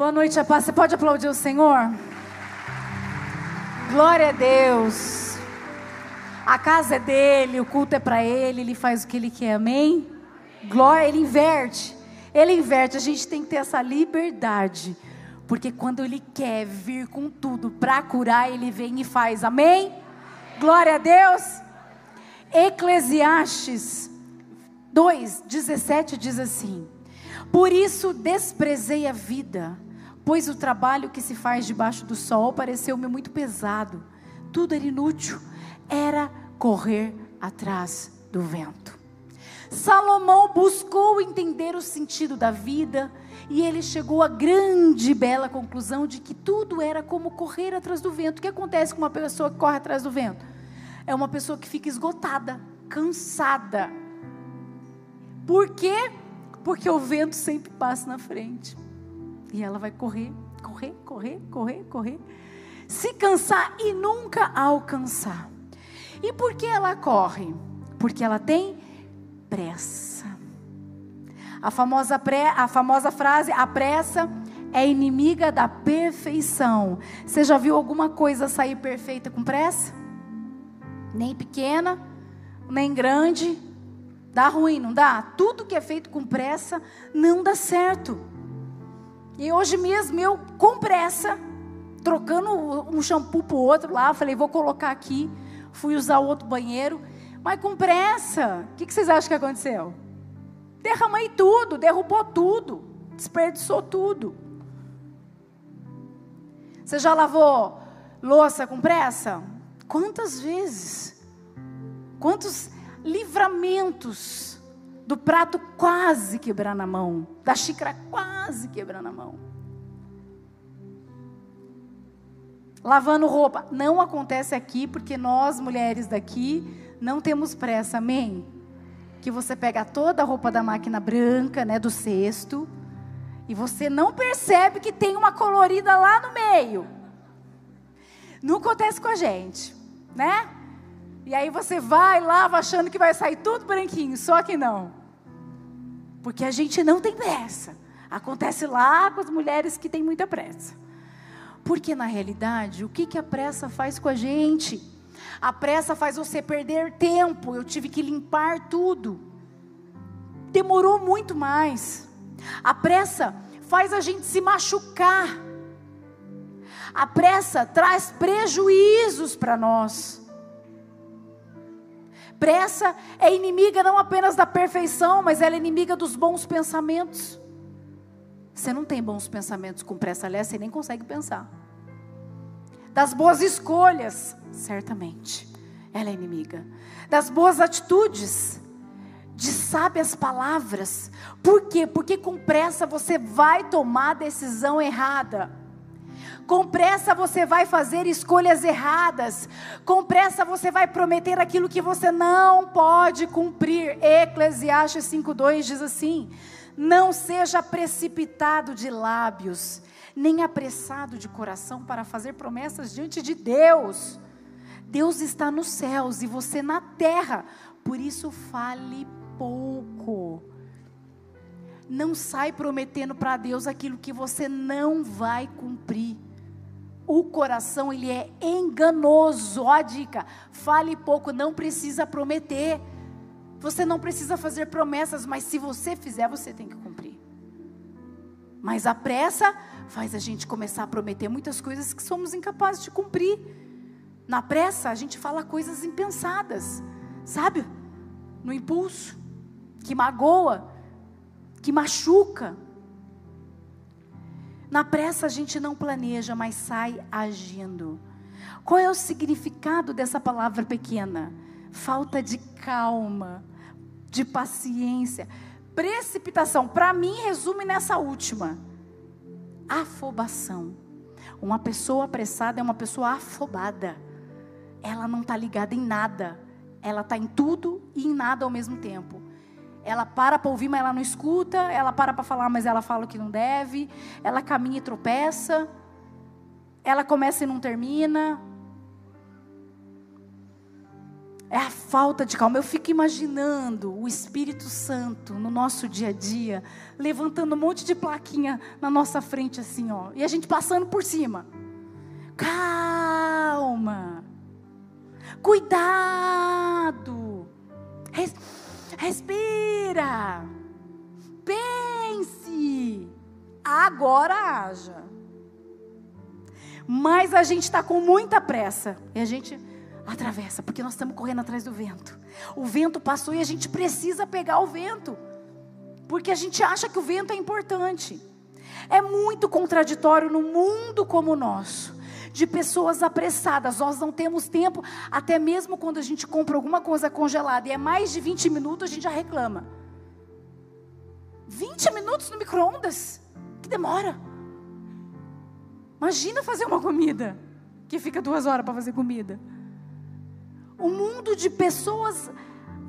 Boa noite, a paz. Você pode aplaudir o Senhor? Glória a Deus. A casa é dele, o culto é para ele, ele faz o que ele quer, amém? Glória, ele inverte. Ele inverte, a gente tem que ter essa liberdade. Porque quando ele quer vir com tudo para curar, ele vem e faz, amém? Glória a Deus. Eclesiastes 2, 17 diz assim: Por isso desprezei a vida pois o trabalho que se faz debaixo do sol pareceu-me muito pesado. Tudo era inútil, era correr atrás do vento. Salomão buscou entender o sentido da vida e ele chegou à grande e bela conclusão de que tudo era como correr atrás do vento. O que acontece com uma pessoa que corre atrás do vento? É uma pessoa que fica esgotada, cansada. Por quê? Porque o vento sempre passa na frente. E ela vai correr, correr, correr, correr, correr, se cansar e nunca alcançar. E por que ela corre? Porque ela tem pressa. A famosa, pré, a famosa frase, a pressa é inimiga da perfeição. Você já viu alguma coisa sair perfeita com pressa? Nem pequena, nem grande. Dá ruim, não dá? Tudo que é feito com pressa não dá certo. E hoje mesmo eu, com pressa, trocando um shampoo para o outro lá, falei, vou colocar aqui. Fui usar o outro banheiro, mas com pressa. O que, que vocês acham que aconteceu? Derramei tudo, derrubou tudo, desperdiçou tudo. Você já lavou louça com pressa? Quantas vezes? Quantos livramentos do prato quase quebrar na mão, da xícara quase quebrar na mão. Lavando roupa, não acontece aqui porque nós mulheres daqui não temos pressa, amém? Que você pega toda a roupa da máquina branca, né, do cesto, e você não percebe que tem uma colorida lá no meio. Não acontece com a gente, né? E aí você vai, lava achando que vai sair tudo branquinho, só que não. Porque a gente não tem pressa. Acontece lá com as mulheres que têm muita pressa. Porque na realidade, o que, que a pressa faz com a gente? A pressa faz você perder tempo. Eu tive que limpar tudo. Demorou muito mais. A pressa faz a gente se machucar. A pressa traz prejuízos para nós. Pressa é inimiga não apenas da perfeição, mas ela é inimiga dos bons pensamentos. Você não tem bons pensamentos com pressa, aliás, você nem consegue pensar. Das boas escolhas, certamente, ela é inimiga. Das boas atitudes, de sábias palavras. Por quê? Porque com pressa você vai tomar a decisão errada. Com pressa você vai fazer escolhas erradas. Com pressa você vai prometer aquilo que você não pode cumprir. Eclesiastes 5:2 diz assim: Não seja precipitado de lábios, nem apressado de coração para fazer promessas diante de Deus. Deus está nos céus e você na terra. Por isso fale pouco. Não sai prometendo para Deus aquilo que você não vai cumprir o coração ele é enganoso. Ó dica, fale pouco, não precisa prometer. Você não precisa fazer promessas, mas se você fizer, você tem que cumprir. Mas a pressa faz a gente começar a prometer muitas coisas que somos incapazes de cumprir. Na pressa, a gente fala coisas impensadas, sabe? No impulso, que magoa, que machuca. Na pressa a gente não planeja, mas sai agindo. Qual é o significado dessa palavra pequena? Falta de calma, de paciência, precipitação. Para mim, resume nessa última: afobação. Uma pessoa apressada é uma pessoa afobada. Ela não está ligada em nada. Ela está em tudo e em nada ao mesmo tempo. Ela para para ouvir, mas ela não escuta. Ela para para falar, mas ela fala o que não deve. Ela caminha e tropeça. Ela começa e não termina. é a falta de calma. Eu fico imaginando o Espírito Santo no nosso dia a dia, levantando um monte de plaquinha na nossa frente, assim, ó, e a gente passando por cima. Calma, cuidado, Res, respira, pense, agora haja. Mas a gente está com muita pressa e a gente atravessa, porque nós estamos correndo atrás do vento. O vento passou e a gente precisa pegar o vento, porque a gente acha que o vento é importante. É muito contraditório no mundo como o nosso, de pessoas apressadas. Nós não temos tempo, até mesmo quando a gente compra alguma coisa congelada e é mais de 20 minutos, a gente já reclama. 20 minutos no micro-ondas? Que demora. Imagina fazer uma comida que fica duas horas para fazer comida um mundo de pessoas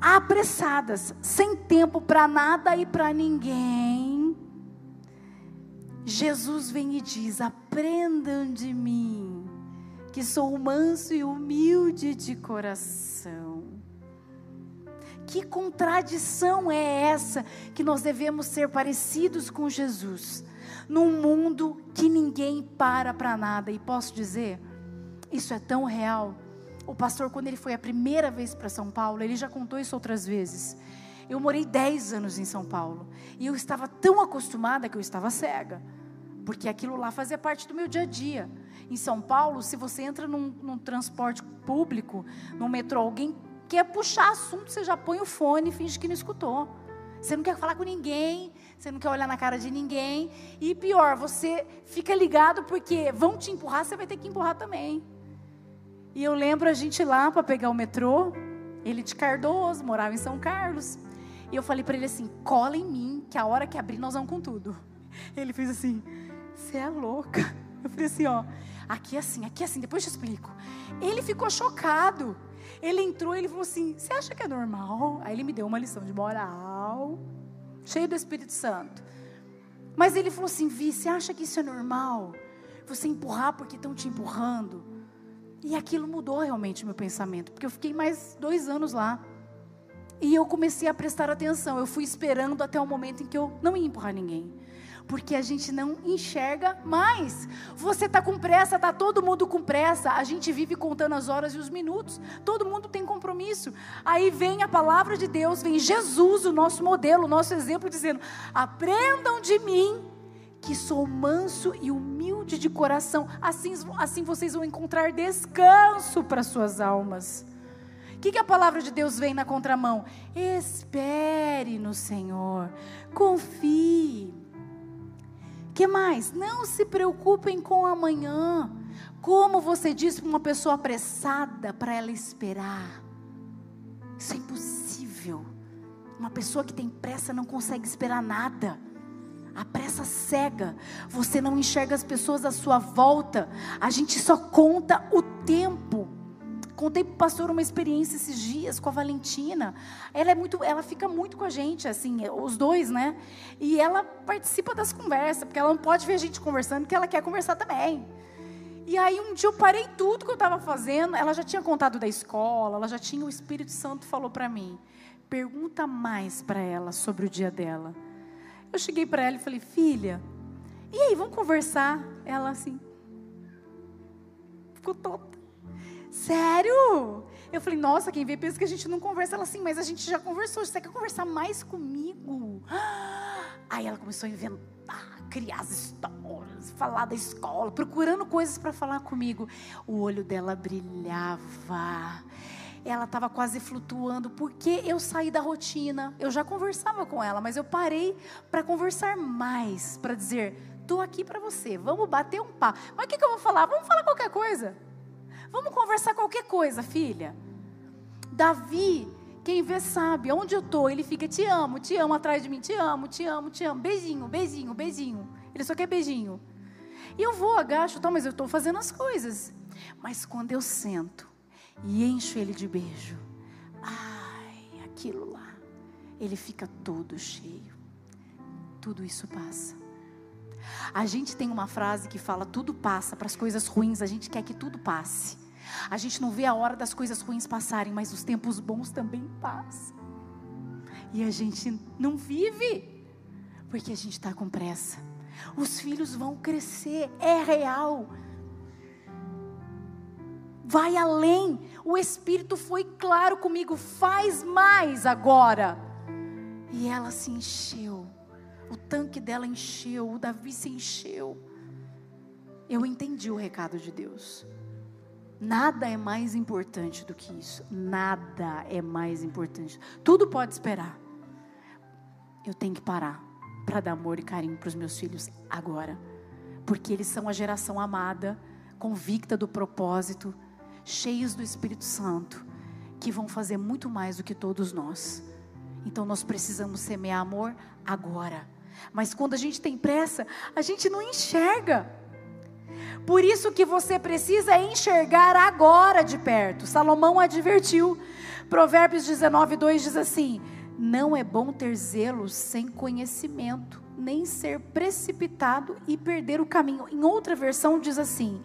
apressadas, sem tempo para nada e para ninguém. Jesus vem e diz: Aprendam de mim, que sou manso e humilde de coração. Que contradição é essa que nós devemos ser parecidos com Jesus, num mundo que ninguém para para nada? E posso dizer, isso é tão real o pastor, quando ele foi a primeira vez para São Paulo, ele já contou isso outras vezes. Eu morei 10 anos em São Paulo. E eu estava tão acostumada que eu estava cega. Porque aquilo lá fazia parte do meu dia a dia. Em São Paulo, se você entra num, num transporte público, no metrô, alguém quer puxar assunto, você já põe o fone e finge que não escutou. Você não quer falar com ninguém, você não quer olhar na cara de ninguém. E pior, você fica ligado porque vão te empurrar, você vai ter que empurrar também. E eu lembro a gente lá para pegar o metrô, ele de Cardoso, morava em São Carlos. E eu falei para ele assim: cola em mim, que a hora que abrir nós vamos com tudo. Ele fez assim: você é louca. Eu falei assim: ó, aqui é assim, aqui é assim, depois eu te explico. Ele ficou chocado. Ele entrou e ele falou assim: você acha que é normal? Aí ele me deu uma lição de moral, cheio do Espírito Santo. Mas ele falou assim: Vi, você acha que isso é normal? Você empurrar porque estão te empurrando? E aquilo mudou realmente meu pensamento, porque eu fiquei mais dois anos lá. E eu comecei a prestar atenção. Eu fui esperando até o momento em que eu não ia empurrar ninguém. Porque a gente não enxerga mais. Você está com pressa, está todo mundo com pressa. A gente vive contando as horas e os minutos. Todo mundo tem compromisso. Aí vem a palavra de Deus, vem Jesus, o nosso modelo, o nosso exemplo, dizendo: aprendam de mim, que sou manso e humilde de coração, assim, assim vocês vão encontrar descanso para suas almas. O que, que a palavra de Deus vem na contramão? Espere no Senhor, confie. Que mais? Não se preocupem com amanhã. Como você disse para uma pessoa apressada para ela esperar? Isso é impossível. Uma pessoa que tem pressa não consegue esperar nada. A pressa cega. Você não enxerga as pessoas à sua volta. A gente só conta o tempo. Contei para o pastor uma experiência esses dias com a Valentina. Ela é muito, ela fica muito com a gente, assim, os dois, né? E ela participa das conversas, porque ela não pode ver a gente conversando, porque ela quer conversar também. E aí um dia eu parei tudo que eu estava fazendo. Ela já tinha contado da escola, ela já tinha o Espírito Santo falou para mim: pergunta mais para ela sobre o dia dela. Eu cheguei para ela e falei, filha, e aí, vamos conversar? Ela assim, ficou toda. Sério? Eu falei, nossa, quem vê pensa que a gente não conversa. Ela assim, mas a gente já conversou, você quer conversar mais comigo? Aí ela começou a inventar, criar as histórias, falar da escola, procurando coisas para falar comigo. O olho dela brilhava ela estava quase flutuando, porque eu saí da rotina. Eu já conversava com ela, mas eu parei para conversar mais, para dizer: estou aqui para você, vamos bater um papo. Mas o que, que eu vou falar? Vamos falar qualquer coisa. Vamos conversar qualquer coisa, filha. Davi, quem vê sabe, onde eu estou, ele fica: te amo, te amo atrás de mim, te amo, te amo, te amo. Beijinho, beijinho, beijinho. Ele só quer beijinho. E eu vou, agacho, tal, mas eu estou fazendo as coisas. Mas quando eu sento, e encho ele de beijo. Ai, aquilo lá. Ele fica todo cheio. Tudo isso passa. A gente tem uma frase que fala: tudo passa. Para as coisas ruins, a gente quer que tudo passe. A gente não vê a hora das coisas ruins passarem, mas os tempos bons também passam. E a gente não vive, porque a gente está com pressa. Os filhos vão crescer, é real. Vai além. O Espírito foi claro comigo, faz mais agora. E ela se encheu. O tanque dela encheu, o Davi se encheu. Eu entendi o recado de Deus. Nada é mais importante do que isso. Nada é mais importante. Tudo pode esperar. Eu tenho que parar para dar amor e carinho para os meus filhos agora. Porque eles são a geração amada, convicta do propósito, cheios do Espírito Santo, que vão fazer muito mais do que todos nós. Então nós precisamos semear amor agora. Mas quando a gente tem pressa, a gente não enxerga. Por isso que você precisa enxergar agora de perto. Salomão advertiu. Provérbios 19, 2 diz assim: Não é bom ter zelo sem conhecimento, nem ser precipitado e perder o caminho. Em outra versão diz assim: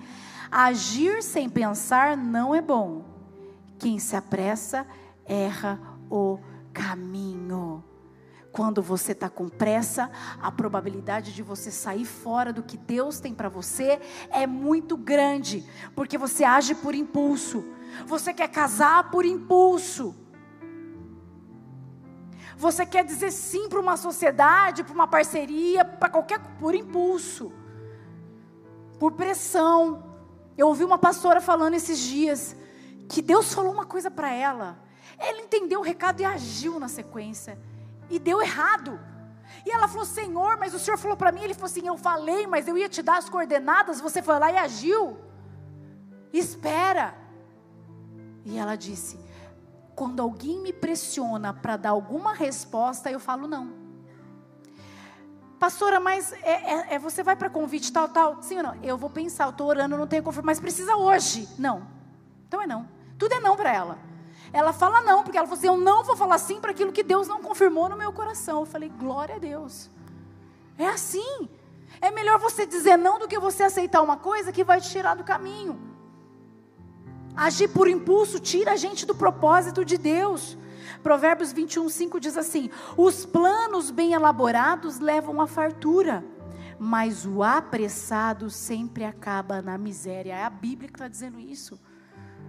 Agir sem pensar não é bom. Quem se apressa erra o caminho. Quando você está com pressa, a probabilidade de você sair fora do que Deus tem para você é muito grande, porque você age por impulso. Você quer casar por impulso. Você quer dizer sim para uma sociedade, para uma parceria, para qualquer por impulso, por pressão. Eu ouvi uma pastora falando esses dias que Deus falou uma coisa para ela. Ela entendeu o recado e agiu na sequência. E deu errado. E ela falou: Senhor, mas o Senhor falou para mim. Ele falou assim: Eu falei, mas eu ia te dar as coordenadas. Você foi lá e agiu. Espera. E ela disse: Quando alguém me pressiona para dar alguma resposta, eu falo não. Pastora, mas é, é, é você vai para convite tal, tal? Sim ou não? Eu vou pensar, eu estou orando, não tenho confirmação, mas precisa hoje. Não. Então é não. Tudo é não para ela. Ela fala não, porque ela falou assim: Eu não vou falar sim para aquilo que Deus não confirmou no meu coração. Eu falei: Glória a Deus. É assim. É melhor você dizer não do que você aceitar uma coisa que vai te tirar do caminho. Agir por impulso tira a gente do propósito de Deus. Provérbios 21, 5 diz assim: Os planos bem elaborados levam à fartura, mas o apressado sempre acaba na miséria. É a Bíblia que está dizendo isso.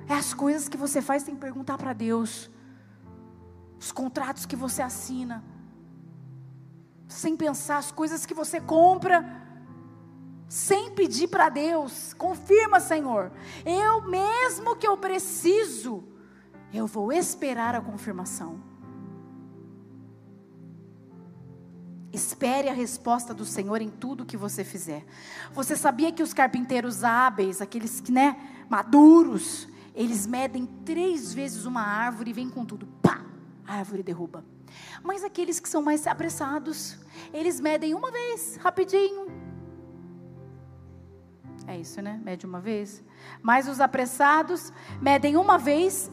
É as coisas que você faz sem perguntar para Deus. Os contratos que você assina. Sem pensar, as coisas que você compra. Sem pedir para Deus. Confirma, Senhor. Eu mesmo que eu preciso. Eu vou esperar a confirmação. Espere a resposta do Senhor em tudo que você fizer. Você sabia que os carpinteiros hábeis, aqueles que, né, maduros, eles medem três vezes uma árvore e vêm com tudo. Pá! A árvore derruba. Mas aqueles que são mais apressados, eles medem uma vez, rapidinho. É isso, né? Mede uma vez. Mas os apressados medem uma vez.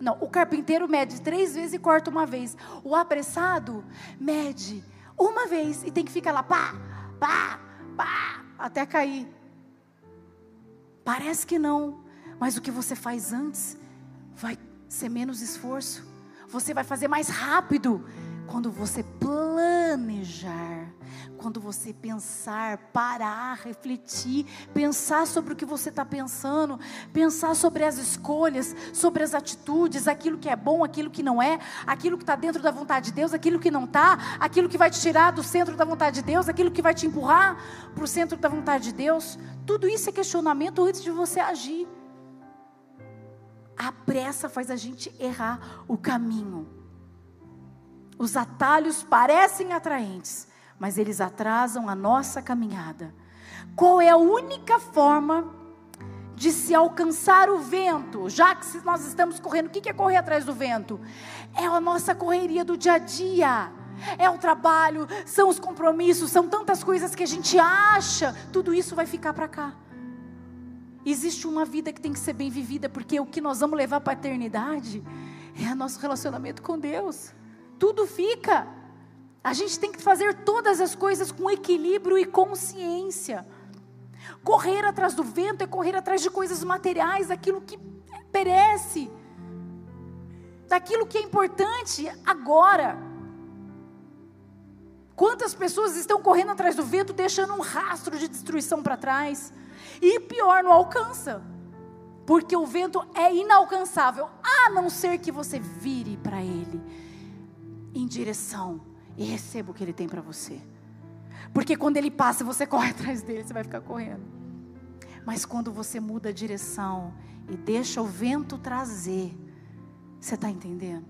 Não, o carpinteiro mede três vezes e corta uma vez. O apressado mede uma vez e tem que ficar lá, pá, pá, pá, até cair. Parece que não, mas o que você faz antes vai ser menos esforço. Você vai fazer mais rápido quando você planejar, quando você pensar, parar, refletir, pensar sobre o que você está pensando, pensar sobre as escolhas, sobre as atitudes, aquilo que é bom, aquilo que não é, aquilo que está dentro da vontade de Deus, aquilo que não está, aquilo que vai te tirar do centro da vontade de Deus, aquilo que vai te empurrar para o centro da vontade de Deus. Tudo isso é questionamento antes de você agir. A pressa faz a gente errar o caminho. Os atalhos parecem atraentes, mas eles atrasam a nossa caminhada. Qual é a única forma de se alcançar o vento? Já que nós estamos correndo, o que é correr atrás do vento? É a nossa correria do dia a dia. É o trabalho, são os compromissos, são tantas coisas que a gente acha, tudo isso vai ficar para cá. Existe uma vida que tem que ser bem vivida, porque o que nós vamos levar para a eternidade é nosso relacionamento com Deus. Tudo fica. A gente tem que fazer todas as coisas com equilíbrio e consciência. Correr atrás do vento é correr atrás de coisas materiais, daquilo que perece, daquilo que é importante agora. Quantas pessoas estão correndo atrás do vento, deixando um rastro de destruição para trás? E pior, não alcança. Porque o vento é inalcançável, a não ser que você vire para ele em direção e receba o que ele tem para você. Porque quando ele passa, você corre atrás dele, você vai ficar correndo. Mas quando você muda a direção e deixa o vento trazer, você está entendendo?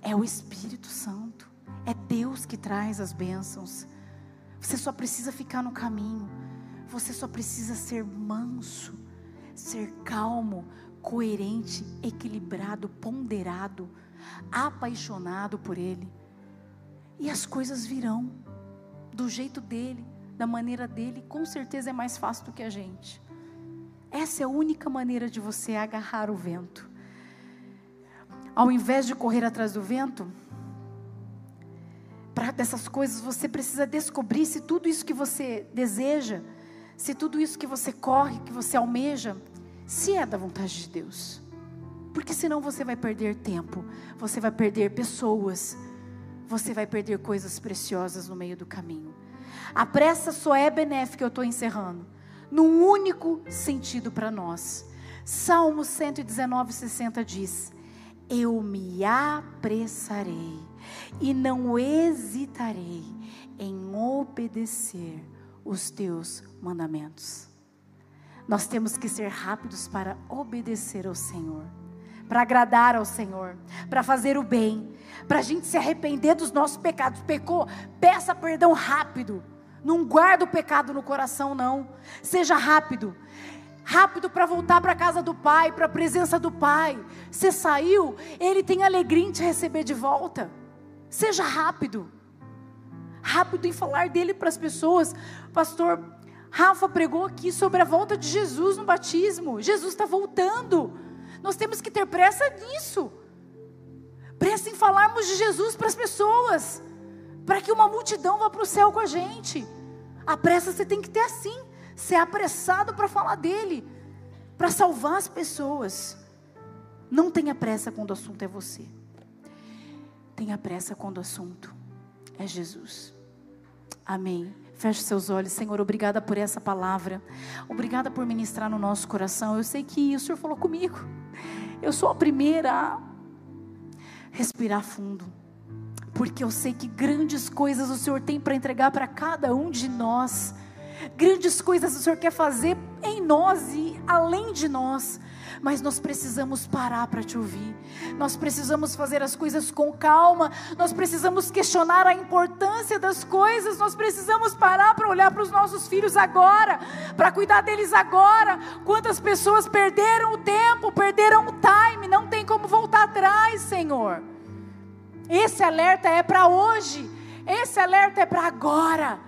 É o Espírito Santo, é Deus que traz as bênçãos. Você só precisa ficar no caminho, você só precisa ser manso, ser calmo, coerente, equilibrado, ponderado, apaixonado por Ele. E as coisas virão do jeito dele, da maneira dele, com certeza é mais fácil do que a gente. Essa é a única maneira de você agarrar o vento. Ao invés de correr atrás do vento, para dessas coisas você precisa descobrir se tudo isso que você deseja, se tudo isso que você corre, que você almeja, se é da vontade de Deus. Porque senão você vai perder tempo, você vai perder pessoas, você vai perder coisas preciosas no meio do caminho. A pressa só é benéfica, eu estou encerrando, num único sentido para nós. Salmo 119, 60 diz: Eu me apressarei e não hesitarei em obedecer os teus mandamentos. Nós temos que ser rápidos para obedecer ao Senhor para agradar ao Senhor, para fazer o bem, para a gente se arrepender dos nossos pecados. Pecou, peça perdão rápido. Não guarda o pecado no coração, não. Seja rápido. Rápido para voltar para a casa do Pai, para a presença do Pai. Você saiu, Ele tem alegria em te receber de volta. Seja rápido. Rápido em falar dele para as pessoas. Pastor Rafa pregou aqui sobre a volta de Jesus no batismo. Jesus está voltando. Nós temos que ter pressa nisso. Pressa em falarmos de Jesus para as pessoas, para que uma multidão vá para o céu com a gente. A pressa você tem que ter assim, ser apressado para falar dele, para salvar as pessoas. Não tenha pressa quando o assunto é você. Tenha pressa quando o assunto é Jesus. Amém. Feche seus olhos, Senhor. Obrigada por essa palavra. Obrigada por ministrar no nosso coração. Eu sei que o Senhor falou comigo. Eu sou a primeira a respirar fundo. Porque eu sei que grandes coisas o Senhor tem para entregar para cada um de nós. Grandes coisas o Senhor quer fazer em nós e além de nós mas nós precisamos parar para te ouvir. Nós precisamos fazer as coisas com calma. Nós precisamos questionar a importância das coisas. Nós precisamos parar para olhar para os nossos filhos agora, para cuidar deles agora. Quantas pessoas perderam o tempo, perderam o time, não tem como voltar atrás, Senhor. Esse alerta é para hoje. Esse alerta é para agora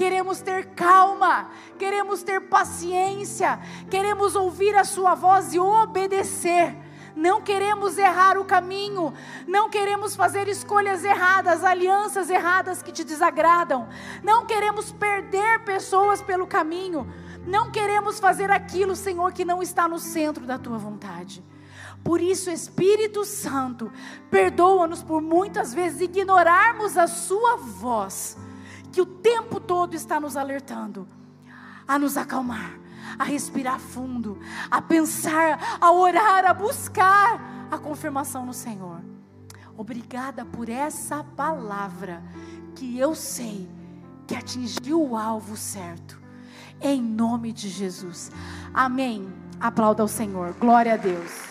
queremos ter calma, queremos ter paciência, queremos ouvir a Sua voz e obedecer. Não queremos errar o caminho, não queremos fazer escolhas erradas, alianças erradas que te desagradam, não queremos perder pessoas pelo caminho, não queremos fazer aquilo, Senhor, que não está no centro da tua vontade. Por isso, Espírito Santo, perdoa-nos por muitas vezes ignorarmos a Sua voz que o tempo todo está nos alertando a nos acalmar, a respirar fundo, a pensar, a orar, a buscar a confirmação no Senhor. Obrigada por essa palavra que eu sei que atingiu o alvo certo. Em nome de Jesus. Amém. Aplauda ao Senhor. Glória a Deus.